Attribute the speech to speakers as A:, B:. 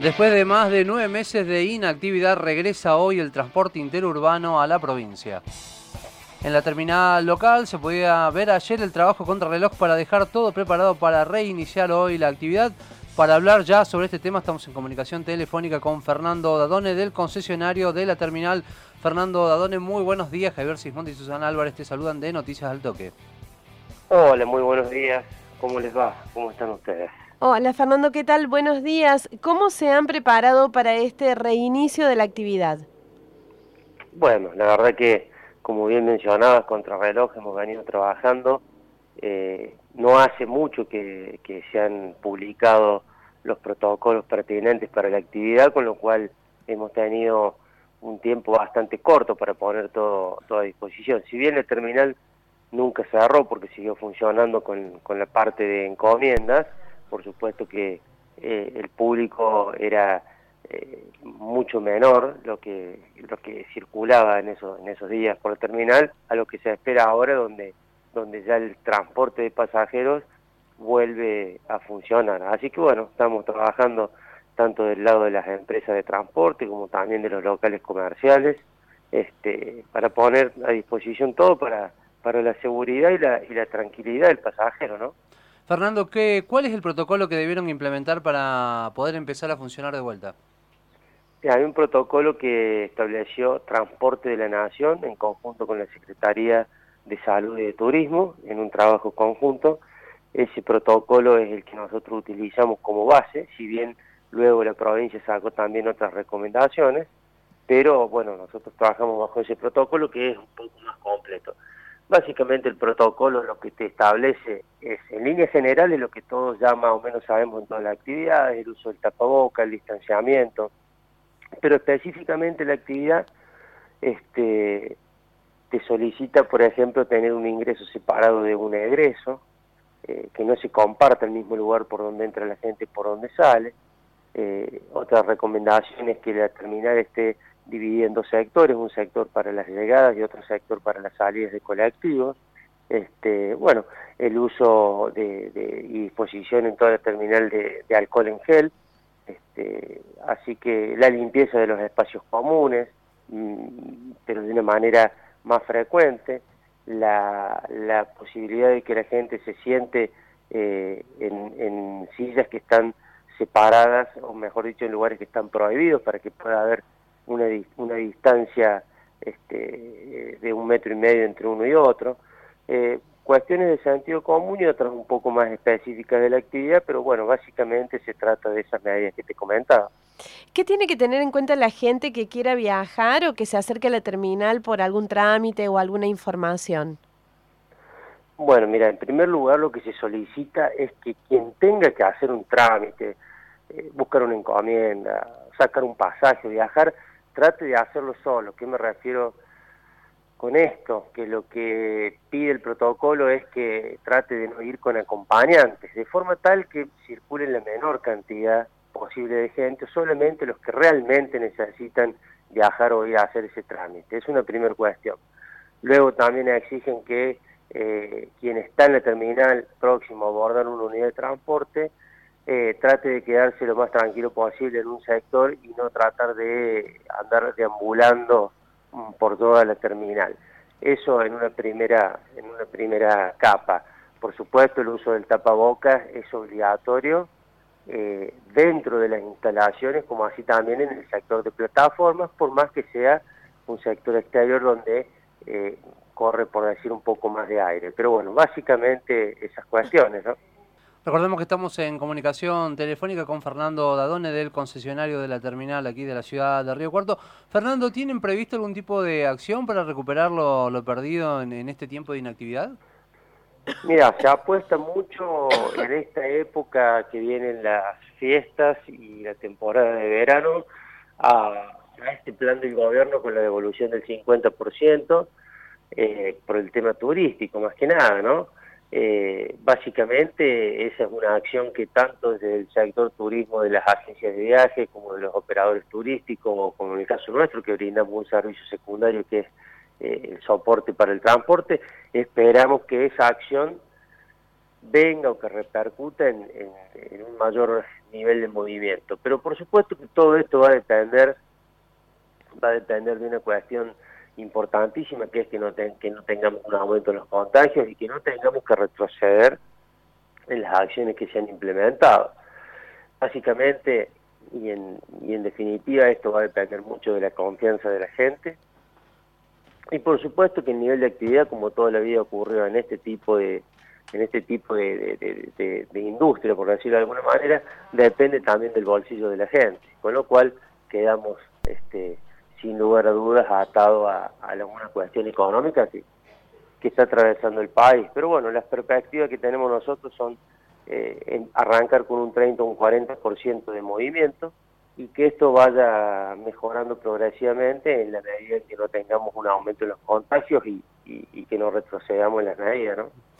A: Después de más de nueve meses de inactividad, regresa hoy el transporte interurbano a la provincia. En la terminal local se podía ver ayer el trabajo contra reloj para dejar todo preparado para reiniciar hoy la actividad. Para hablar ya sobre este tema estamos en comunicación telefónica con Fernando Dadone del concesionario de la terminal. Fernando Dadone, muy buenos días. Javier Sismondi y Susana Álvarez te saludan de Noticias al Toque.
B: Hola, muy buenos días. ¿Cómo les va? ¿Cómo están ustedes?
C: Hola Fernando, ¿qué tal? Buenos días. ¿Cómo se han preparado para este reinicio de la actividad?
B: Bueno, la verdad que, como bien mencionabas, reloj hemos venido trabajando. Eh, no hace mucho que, se han publicado los protocolos pertinentes para la actividad, con lo cual hemos tenido un tiempo bastante corto para poner todo, todo a disposición. Si bien el terminal nunca cerró porque siguió funcionando con la parte de encomiendas, por supuesto que eh, el público era eh, mucho menor lo que lo que circulaba en esos en esos días por el terminal a lo que se espera ahora donde donde ya el transporte de pasajeros vuelve a funcionar. Así que bueno estamos trabajando tanto del lado de las empresas de transporte como también de los locales comerciales este para poner a disposición todo para para la seguridad y la, y la tranquilidad del pasajero no
A: Fernando, ¿qué, ¿cuál es el protocolo que debieron implementar para poder empezar a funcionar de vuelta?
B: Hay un protocolo que estableció Transporte de la Nación en conjunto con la Secretaría de Salud y de Turismo en un trabajo conjunto. Ese protocolo es el que nosotros utilizamos como base, si bien luego la provincia sacó también otras recomendaciones, pero bueno, nosotros trabajamos bajo ese protocolo que es un poco más completo. Básicamente el protocolo lo que te establece es, en líneas generales, lo que todos ya más o menos sabemos en todas las actividades, el uso del tapaboca, el distanciamiento, pero específicamente la actividad este, te solicita, por ejemplo, tener un ingreso separado de un egreso, eh, que no se comparta el mismo lugar por donde entra la gente y por donde sale. Eh, otra recomendación es que la terminal esté dividida en dos sectores, un sector para las llegadas y otro sector para las salidas de colectivos. Este, bueno, el uso de, y disposición en toda la terminal de, alcohol en gel, este, así que la limpieza de los espacios comunes, mm, pero de una manera más frecuente, la, la, posibilidad de que la gente se siente eh, en, en sillas que están separadas, o mejor dicho, en lugares que están prohibidos para que pueda haber una, una distancia este, de un metro y medio entre uno y otro. Eh, cuestiones de sentido común y otras un poco más específicas de la actividad, pero bueno, básicamente se trata de esas medidas que te comentaba.
C: ¿Qué tiene que tener en cuenta la gente que quiera viajar o que se acerque a la terminal por algún trámite o alguna información?
B: Bueno, mira, en primer lugar lo que se solicita es que quien tenga que hacer un trámite, eh, buscar una encomienda, sacar un pasaje, viajar, trate de hacerlo solo. ¿Qué me refiero con esto? Que lo que pide el protocolo es que trate de no ir con acompañantes, de forma tal que circule la menor cantidad posible de gente, solamente los que realmente necesitan viajar o ir a hacer ese trámite. Es una primera cuestión. Luego también exigen que eh, quien está en la terminal próximo a abordar una unidad de transporte eh, trate de quedarse lo más tranquilo posible en un sector y no tratar de andar deambulando mm, por toda la terminal. Eso en una primera, en una primera capa. Por supuesto, el uso del tapabocas es obligatorio eh, dentro de las instalaciones, como así también en el sector de plataformas, por más que sea un sector exterior donde eh, corre, por decir, un poco más de aire. Pero bueno, básicamente esas cuestiones, ¿no?
A: Recordemos que estamos en comunicación telefónica con Fernando Dadone del concesionario de la terminal aquí de la ciudad de Río Cuarto. Fernando, ¿tienen previsto algún tipo de acción para recuperar lo, perdido en, este tiempo de inactividad?
B: Mira, se apuesta mucho en esta época que vienen las fiestas y la temporada de verano a, este plan del gobierno con la devolución del 50% eh, por el tema turístico, más que nada, ¿no? Eh, básicamente esa es una acción que tanto desde el sector turismo de las agencias de viaje como de los operadores turísticos como en el caso nuestro que brindamos un servicio secundario que es eh, el soporte para el transporte, esperamos que esa acción venga o que repercuta en, un mayor nivel de movimiento. Pero por supuesto que todo esto va a depender, va a depender de una cuestión importantísima que es que no, que no tengamos un aumento en los contagios y que no tengamos que retroceder en las acciones que se han implementado. Básicamente, y en, y en definitiva, esto va a depender mucho de la confianza de la gente. Y por supuesto que el nivel de actividad, como toda la vida ocurrió en este tipo de, en este tipo de, industria, por decirlo de alguna manera, depende también del bolsillo de la gente, con lo cual quedamos este, sin lugar a dudas atado a, alguna cuestión económica que, está atravesando el país. Pero bueno, las perspectivas que tenemos nosotros son eh, arrancar con un 30 o un 40% de movimiento y que esto vaya mejorando progresivamente en la medida en que no tengamos un aumento en los contagios y, y que no retrocedamos en las medidas, ¿no?